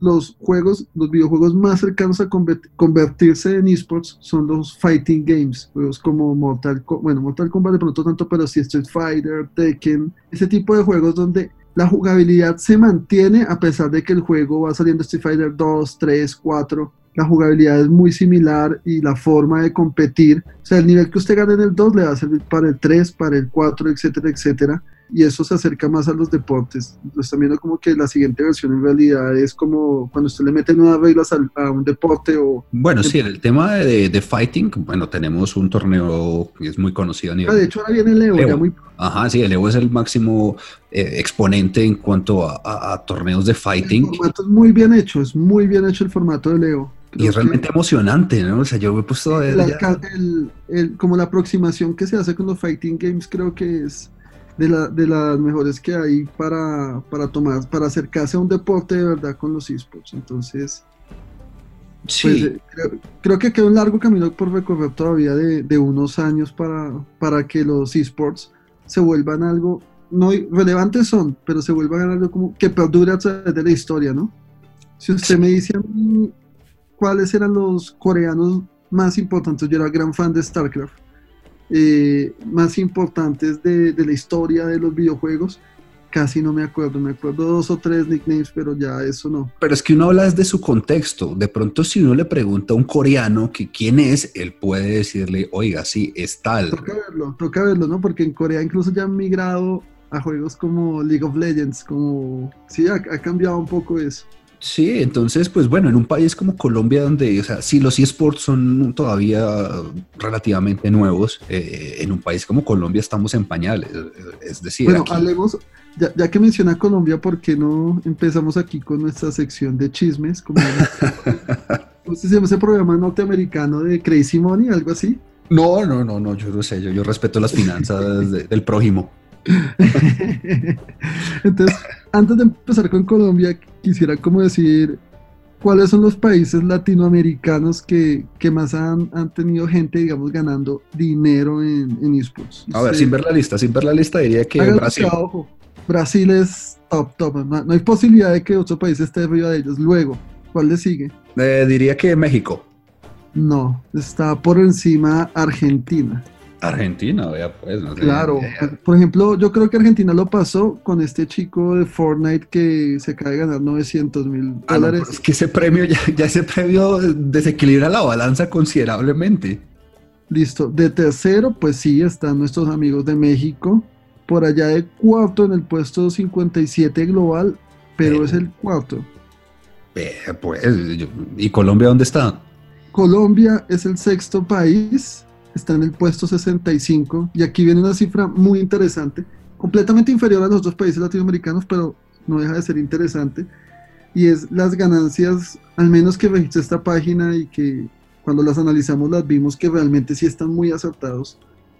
los juegos, los videojuegos más cercanos a convertirse en esports son los fighting games, juegos como Mortal Kombat, bueno, Mortal Kombat de pronto tanto, pero sí Street Fighter, Tekken, ese tipo de juegos donde la jugabilidad se mantiene a pesar de que el juego va saliendo Street Fighter 2, 3, 4, la jugabilidad es muy similar y la forma de competir, o sea, el nivel que usted gane en el 2 le va a servir para el 3, para el 4, etcétera, etcétera y eso se acerca más a los deportes. Entonces también como que la siguiente versión en realidad es como cuando usted le mete nuevas reglas a, un deporte o... Bueno, sí, el tema de, de, fighting, bueno, tenemos un torneo que es muy conocido a nivel... Ah, de hecho ahora viene el Evo, Ya muy... Ajá, sí, el Evo es el máximo eh, exponente en cuanto a, torneos de fighting. El formato es muy bien hecho, es muy bien hecho el formato del Evo. y es realmente emocionante, ¿no? O sea, yo me he puesto el, como la aproximación que se hace con los fighting games creo que es de, la, de las mejores que hay para, para tomar, para acercarse a un deporte de verdad con los esports. Entonces, sí. Pues, eh, creo, que queda un largo camino por recorrer todavía de, de, unos años para, para que los esports se vuelvan algo, no relevantes son, pero se vuelvan algo como que perdure a través de la historia, ¿no? Si usted me dice cuáles eran los coreanos más importantes, yo era gran fan de StarCraft eh, más importantes de, la historia de los videojuegos, casi no me acuerdo. Me acuerdo dos o tres nicknames, pero ya eso no. Pero es que uno habla desde su contexto. De pronto, si uno le pregunta a un coreano que quién es, él puede decirle, oiga, sí, es tal. Toca verlo, toca verlo, ¿no? Porque en Corea incluso ya han migrado a juegos como League of Legends, como... Sí, ha cambiado un poco eso. Sí, entonces, pues bueno, en un país como Colombia, donde, o sea, sí, los eSports son todavía relativamente nuevos, eh, en un país como Colombia estamos en pañales. Es decir, bueno, hablemos, ya, que menciona Colombia, ¿por qué no empezamos aquí con nuestra sección de chismes? Como ¿Cómo se llama ese programa norteamericano de Crazy Money, algo así? No, no, no, no, yo no sé, yo, yo respeto las finanzas del prójimo. Entonces, antes de empezar con Colombia, quisiera como decir cuáles son los países latinoamericanos que, más han, tenido gente, digamos, ganando dinero en, en esports. A ver, sin ver la lista, sin ver la lista diría que Brasil. Brasil es top, top. No, hay posibilidad de que otro país esté arriba de ellos. Luego, ¿cuál le sigue? Eh, diría que México. No, está por encima Argentina. Argentina, vea pues. No claro, por ejemplo, yo creo que Argentina lo pasó con este chico de Fortnite que se acaba de ganar 900 mil ah, dólares. es que ese premio, ya, ya, ese premio desequilibra la balanza considerablemente. Listo, de tercero, pues sí, están nuestros amigos de México. Por allá de cuarto en el puesto 57 global, pero es el cuarto. pues, ¿y Colombia dónde está? Colombia es el sexto país está en el puesto 65 y aquí viene una cifra muy interesante, completamente inferior a los otros países latinoamericanos, pero no deja de ser interesante, y es las ganancias, al menos que registró esta página y que cuando las analizamos las vimos que realmente sí están muy acertados.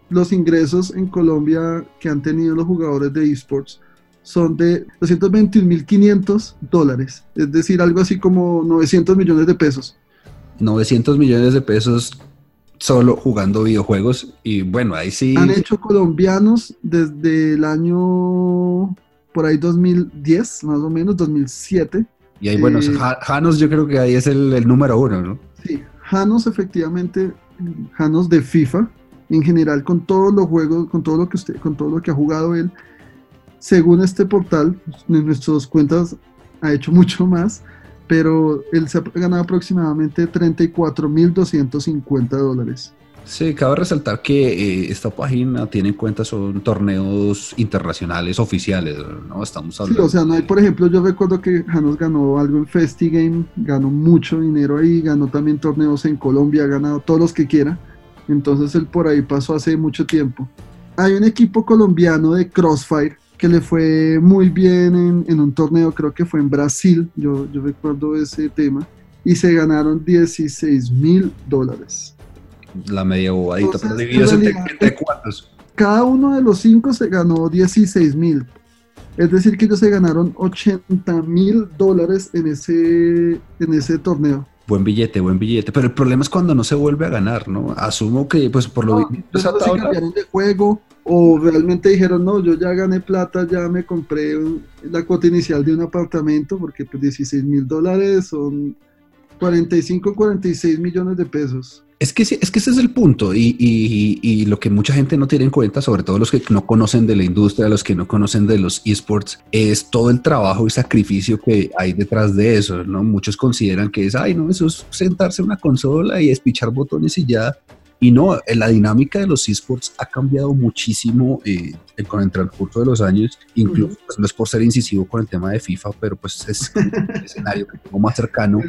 Los ingresos en Colombia que han tenido los jugadores de esports son de 221.500 dólares, es decir, algo así como 900 millones de pesos. 900 millones de pesos solo jugando videojuegos y bueno, ahí sí... Han hecho colombianos desde el año por ahí 2010, más o menos, 2007. Y ahí, bueno, eh, Janos yo creo que ahí es el, número uno, ¿no? Sí, Janos efectivamente, Janos de FIFA, en general con todos los juegos, con todo lo que usted, con todo lo que ha jugado él, según este portal, en nuestras cuentas ha hecho mucho más, pero él se ha ganado aproximadamente 34.250 dólares. Sí, cabe resaltar que eh, esta página tiene en cuenta son torneos internacionales oficiales, ¿no? Estamos hablando. Sí, o sea, no hay, por ejemplo, yo recuerdo que Janos ganó algo en FestiGame, ganó mucho dinero ahí, ganó también torneos en Colombia, ha ganado todos los que quiera. Entonces él por ahí pasó hace mucho tiempo. Hay un equipo colombiano de Crossfire que le fue muy bien en, un torneo, creo que fue en Brasil, yo, yo recuerdo ese tema, y se ganaron 16 mil dólares la media bobadita, pero divididos entre, cuántos. Cada uno de los cinco se ganó 16 mil. Es decir, que ellos se ganaron 80 mil dólares en ese, en ese torneo. Buen billete, buen billete. Pero el problema es cuando no se vuelve a ganar, ¿no? Asumo que, pues, por lo no, se cambiaron de juego o realmente dijeron, no, yo ya gané plata, ya me compré la cuota inicial de un apartamento, porque pues 16 mil dólares son 45, 46 millones de pesos. Es que, es que ese es el punto y, y, lo que mucha gente no tiene en cuenta, sobre todo los que no conocen de la industria, los que no conocen de los esports, es todo el trabajo y sacrificio que hay detrás de eso, ¿no? Muchos consideran que es, ay, no, eso es sentarse en una consola y espichar botones y ya, y no, eh, la dinámica de los esports ha cambiado muchísimo eh, con el transcurso de los años, incluso pues, no es por ser incisivo con el tema de FIFA, pero pues es el escenario que tengo más cercano.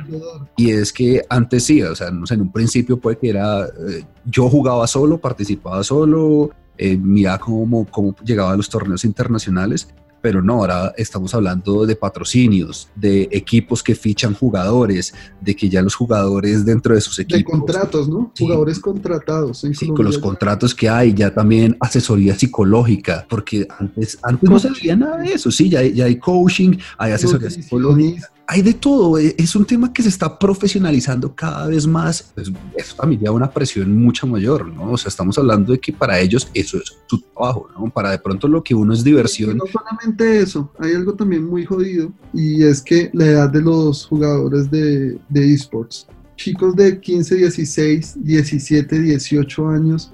Y es que antes sí, o sea, no sé, en un principio puede que era, eh, yo jugaba solo, participaba solo, eh, miraba cómo, cómo llegaba a los torneos internacionales, pero no, ahora estamos hablando de patrocinios, de equipos que fichan jugadores, de que ya los jugadores dentro de sus equipos. De contratos, ¿no? Jugadores contratados. sí, con los contratos que hay, ya también asesoría psicológica, porque antes, antes no se veía nada de eso, sí, ya, ya hay coaching, hay asesoría psicológica hay de todo. E, es un tema que se está profesionalizando cada vez más. Pues, eso también lleva una presión mucho mayor, ¿no? O sea, estamos hablando de que para ellos eso es su trabajo, ¿no? Para de pronto lo que uno es diversión. no solamente eso, hay algo también muy jodido y es que la edad de los jugadores de, de esports. Chicos de 15, 16, 17, 18 años,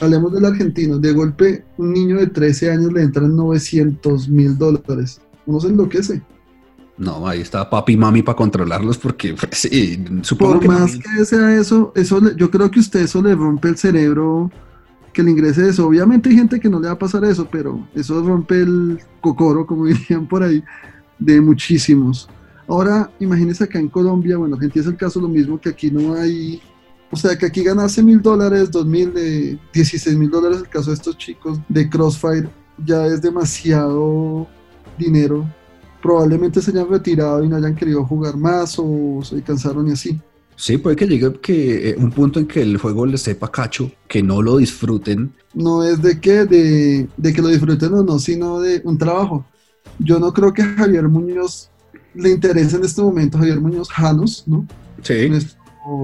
hablemos del argentino, de golpe un niño de 13 años le entran 900 mil dólares. Uno se enloquece. No, ahí está papi y mami para controlarlos porque pues, sí, supongo Por más que sea eso, eso yo creo que usted eso le rompe el cerebro que le ingrese eso. Obviamente hay gente que no le va a pasar eso, pero eso rompe el cocoro, como dirían por ahí, de muchísimos. Ahora, imagínese acá en Colombia, bueno, gente es el caso lo mismo que aquí no hay, o sea, que aquí ganarse mil dólares, dos mil, de 16 mil dólares, el caso de estos chicos de Crossfire, ya es demasiado dinero probablemente se hayan retirado y no hayan querido jugar más o se cansaron y así. Sí, puede que llegue que eh, un punto en que el juego les sepa cacho, que no lo disfruten. No es de que, de, de que lo disfruten o no, sino de un trabajo. Yo no creo que a Javier Muñoz le interese en este momento, Javier Muñoz Janos, ¿no? Sí. Nuestro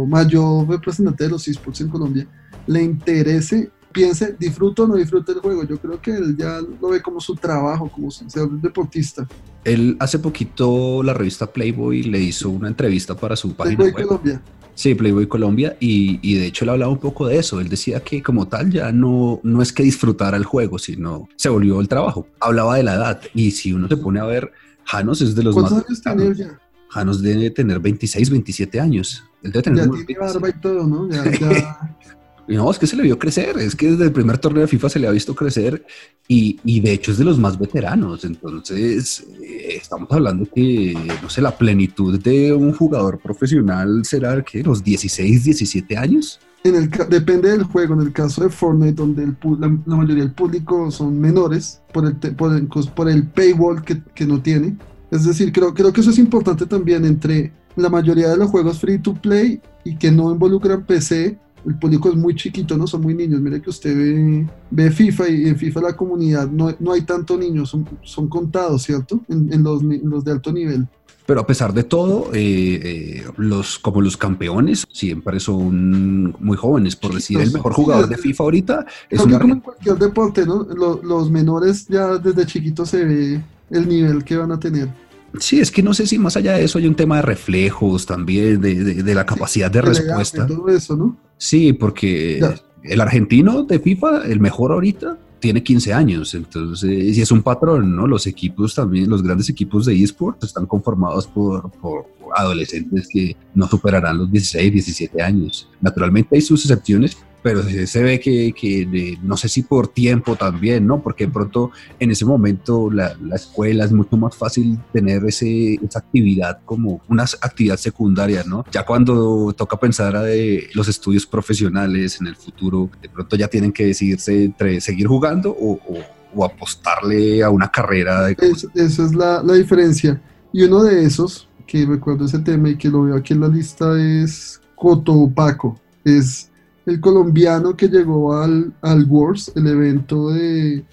mayor representante de los esports en Colombia, le interese piense, disfruto o no disfruto el juego. Yo creo que él ya lo ve como su trabajo, como ser deportista. Él hace poquito la revista Playboy le hizo una entrevista para su página Playboy Colombia. Sí, Playboy Colombia, y, y, de hecho él hablaba un poco de eso. Él decía que como tal ya no, no es que disfrutara el juego, sino se volvió el trabajo. Hablaba de la edad, y si uno se pone a ver, Janos es de los más... ¿Cuántos años tiene ya? Janos debe tener 26, 27 años. Él debe tener ya tiene barba y todo, ¿no? Ya, ya... No, es que se le vio crecer, es que desde el primer torneo de FIFA se le ha visto crecer y, y de hecho es de los más veteranos. Entonces, eh, estamos hablando que, no sé, la plenitud de un jugador profesional será que los 16, 17 años. En el, depende del juego, en el caso de Fortnite, donde el, la, mayoría del público son menores por el, por el, por el paywall que, que, no tiene. Es decir, creo, creo que eso es importante también entre la mayoría de los juegos free to play y que no involucran PC el público es muy chiquito, no son muy niños. Mire que usted ve, ve FIFA y en FIFA la comunidad no, no hay tanto niños, son, son contados, ¿cierto? En, los, los, de alto nivel. Pero a pesar de todo, eh, eh, los, como los campeones siempre son muy jóvenes. Por decir, el mejor jugador de FIFA ahorita es como en cualquier deporte, ¿no? Los, los menores ya desde chiquitos se ve el nivel que van a tener. Sí, es que no sé si más allá de eso hay un tema de reflejos también, de, de, la capacidad de respuesta. Todo eso, ¿no? Sí, porque el argentino de FIFA, el mejor ahorita, tiene 15 años, entonces, y es un patrón, ¿no? Los equipos también, los grandes equipos de esports están conformados por, por, adolescentes que no superarán los 16, 17 años. Naturalmente hay sus excepciones, pero se ve que, no sé si por tiempo también, ¿no? Porque de pronto en ese momento la, escuela es mucho más fácil tener ese, esa actividad como una actividad secundaria, ¿no? Ya cuando toca pensar de los estudios profesionales en el futuro, de pronto ya tienen que decidirse entre seguir jugando o, apostarle a una carrera. De... esa es la, la diferencia. Y uno de esos, que recuerdo ese tema y que lo veo aquí en la lista, es Cotopaco. Es el colombiano que llegó al, al Wars, el evento de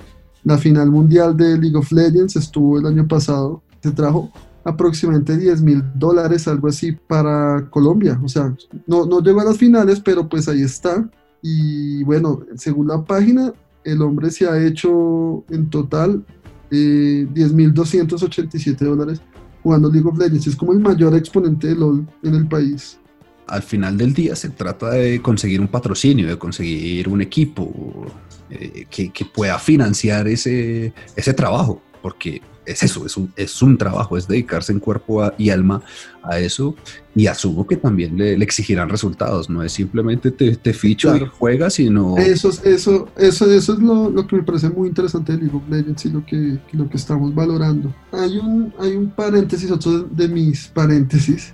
la final mundial de League of Legends, estuvo el año pasado, se trajo aproximadamente 10 mil dólares, algo así, para Colombia. O sea, no, no llegó a las finales, pero pues ahí está. Y bueno, según la página, el hombre se ha hecho en total eh, 10 mil 287 dólares jugando League of Legends. Es como el mayor exponente de LOL en el país al final del día se trata de conseguir un patrocinio, de conseguir un equipo eh, que, pueda financiar ese, ese trabajo, porque es eso, es un, es un trabajo, es dedicarse en cuerpo y alma a eso y asumo que también le, exigirán resultados, no es simplemente te, te ficho y juegas, sino... Eso, eso, eso, eso es lo, lo, que me parece muy interesante de League of Legends y lo que, lo que estamos valorando. Hay un, hay un paréntesis, otro de mis paréntesis,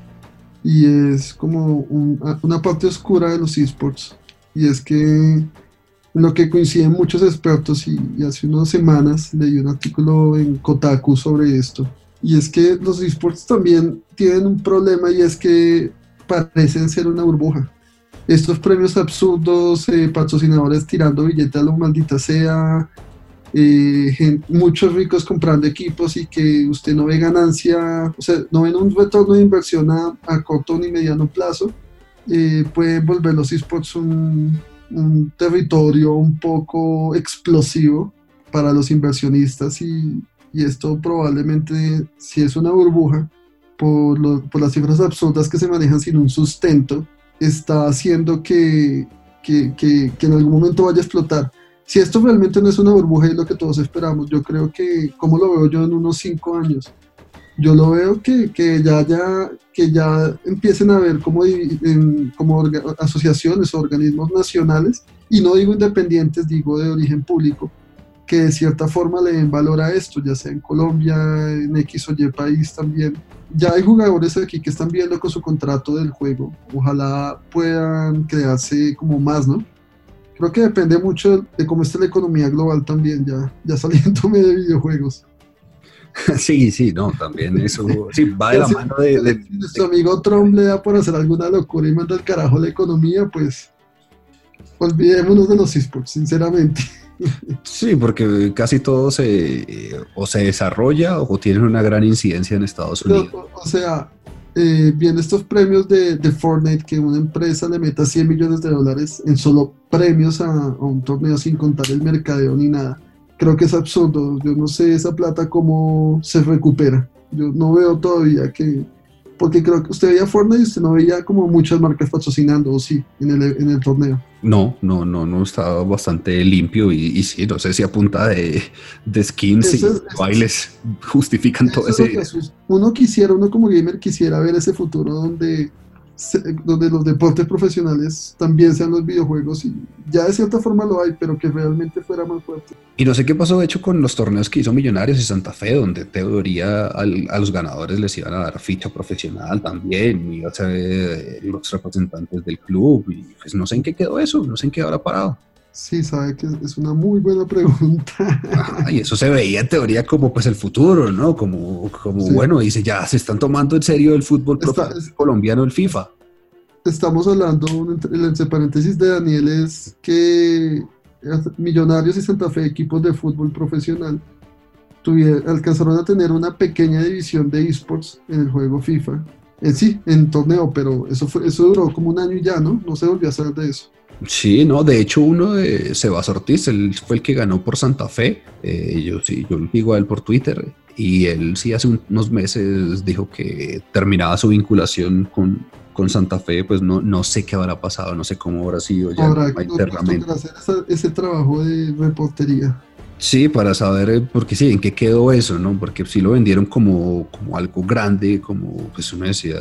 y es como una parte oscura de los esports. Y es que lo que coinciden muchos expertos y, hace unas semanas leí un artículo en Kotaku sobre esto. Y es que los esports también tienen un problema y es que parecen ser una burbuja. Estos premios absurdos, eh, patrocinadores tirando billetes a lo maldita sea, eh, muchos ricos comprando equipos y que usted no ve ganancia, o sea, no ven un retorno de inversión a, corto ni mediano plazo, eh, puede volver los esports un, territorio un poco explosivo para los inversionistas y, esto probablemente, si es una burbuja, por, las cifras absurdas que se manejan sin un sustento, está haciendo que, que en algún momento vaya a explotar si esto realmente no es una burbuja y lo que todos esperamos, yo creo que, como lo veo yo en unos cinco años, yo lo veo que, que ya, ya, que ya empiecen a ver como, como asociaciones o organismos nacionales, y no digo independientes, digo de origen público, que de cierta forma le den valor a esto, ya sea en Colombia, en X o Y país también. Ya hay jugadores aquí que están viendo con su contrato del juego, ojalá puedan crearse como más, ¿no? Creo que depende mucho de cómo está la economía global también, ya, ya saliéndome de videojuegos. Sí, sí, no, también eso sí, va de la mano de, Nuestro amigo Trump le da por hacer alguna locura y manda al carajo la economía, pues olvidémonos de los esports, sinceramente. Sí, porque casi todo se o se desarrolla o tienen una gran incidencia en Estados Unidos. o sea, eh, viendo estos premios de, Fortnite, que una empresa le meta 100 millones de dólares en solo premios a, un torneo sin contar el mercadeo ni nada. Creo que es absurdo. Yo no sé esa plata cómo se recupera. Yo no veo todavía que, porque creo que usted veía Fortnite y usted no veía como muchas marcas patrocinando, o sí, en el, en el torneo. No, no, no, no, estaba bastante limpio y, y sí, no sé si a punta de, de skins y bailes justifican todo ese... Uno quisiera, uno como gamer quisiera ver ese futuro donde donde los deportes profesionales también sean los videojuegos y ya de cierta forma lo hay, pero que realmente fuera más fuerte. Y no sé qué pasó de hecho con los torneos que hizo Millonarios y Santa Fe, donde teoría a los ganadores les iban a dar ficha profesional también, y a ser eh, los representantes del club, y pues no sé en qué quedó eso, no sé en qué ahora parado. Sí, sabe que es una muy buena pregunta. y eso se veía en teoría como pues el futuro, ¿no? Como, como bueno, dice, ya se están tomando en serio el fútbol colombiano, el FIFA. Estamos hablando, el entre paréntesis de Daniel es que Millonarios y Santa Fe, equipos de fútbol profesional, tuvieron, alcanzaron a tener una pequeña división de esports en el juego FIFA. En sí, en torneo, pero eso, fue, eso duró como un año y ya, ¿no? No se volvió a hacer de eso. Sí, no, de hecho uno de Sebas Ortiz, él fue el que ganó por Santa Fe, eh, yo sí, yo lo digo a él por Twitter, y él sí hace unos meses dijo que terminaba su vinculación con, con Santa Fe, pues no, no sé qué habrá pasado, no sé cómo habrá sido ya internamente. hacer ese trabajo de reportería. Sí, para saber, eh, porque sí, en qué quedó eso, ¿no? Porque sí lo vendieron como, como algo grande, como, pues uno decía,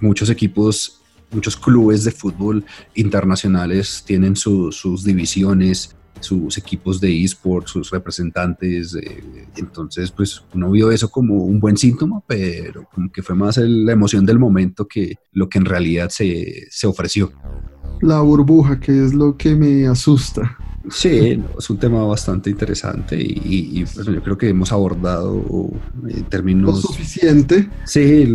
muchos equipos, muchos clubes de fútbol internacionales tienen sus divisiones, sus equipos de eSports, sus representantes. Eh, entonces, pues uno vio eso como un buen síntoma, pero como que fue más la emoción del momento que lo que en realidad se, se ofreció. La burbuja, que es lo que me asusta. Sí, es un tema bastante interesante y, pues, yo creo que hemos abordado en términos... Lo suficiente. Sí,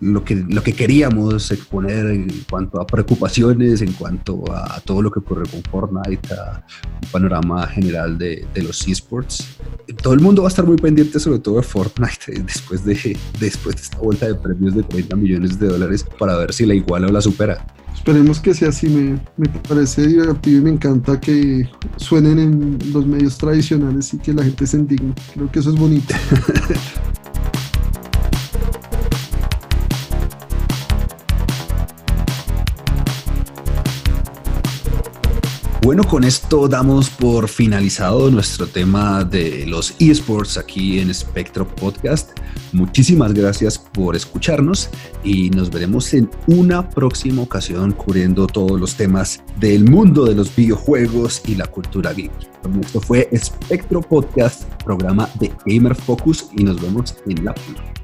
lo que, lo que queríamos exponer en cuanto a preocupaciones, en cuanto a todo lo que ocurre con Fortnite, a un panorama general de, de los esports. Todo el mundo va a estar muy pendiente sobre todo de Fortnite después de, después de esta vuelta de premios de 30 millones de dólares para ver si la iguala o la supera. Esperemos que sea así, me, me, parece divertido y me encanta que suenen en los medios tradicionales y que la gente se indigne. Creo que eso es bonito. Bueno, con esto damos por finalizado nuestro tema de los esports aquí en Spectro Podcast. Muchísimas gracias por escucharnos y nos veremos en una próxima ocasión cubriendo todos los temas del mundo de los videojuegos y la cultura geek. Esto fue Spectro Podcast, programa de Gamer Focus y nos vemos en la próxima.